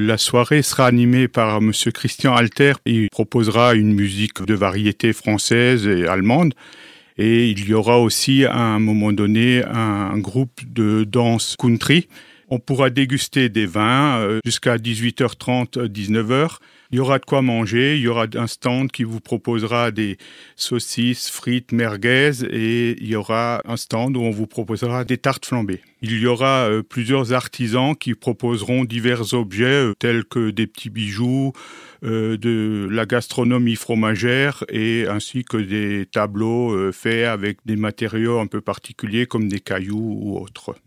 La soirée sera animée par Monsieur Christian Alter. Il proposera une musique de variété française et allemande. Et il y aura aussi à un moment donné un groupe de danse country. On pourra déguster des vins euh, jusqu'à 18h30, 19h. Il y aura de quoi manger, il y aura un stand qui vous proposera des saucisses, frites, merguez et il y aura un stand où on vous proposera des tartes flambées. Il y aura euh, plusieurs artisans qui proposeront divers objets euh, tels que des petits bijoux, euh, de la gastronomie fromagère et ainsi que des tableaux faits avec des matériaux un peu particuliers comme des cailloux ou autres.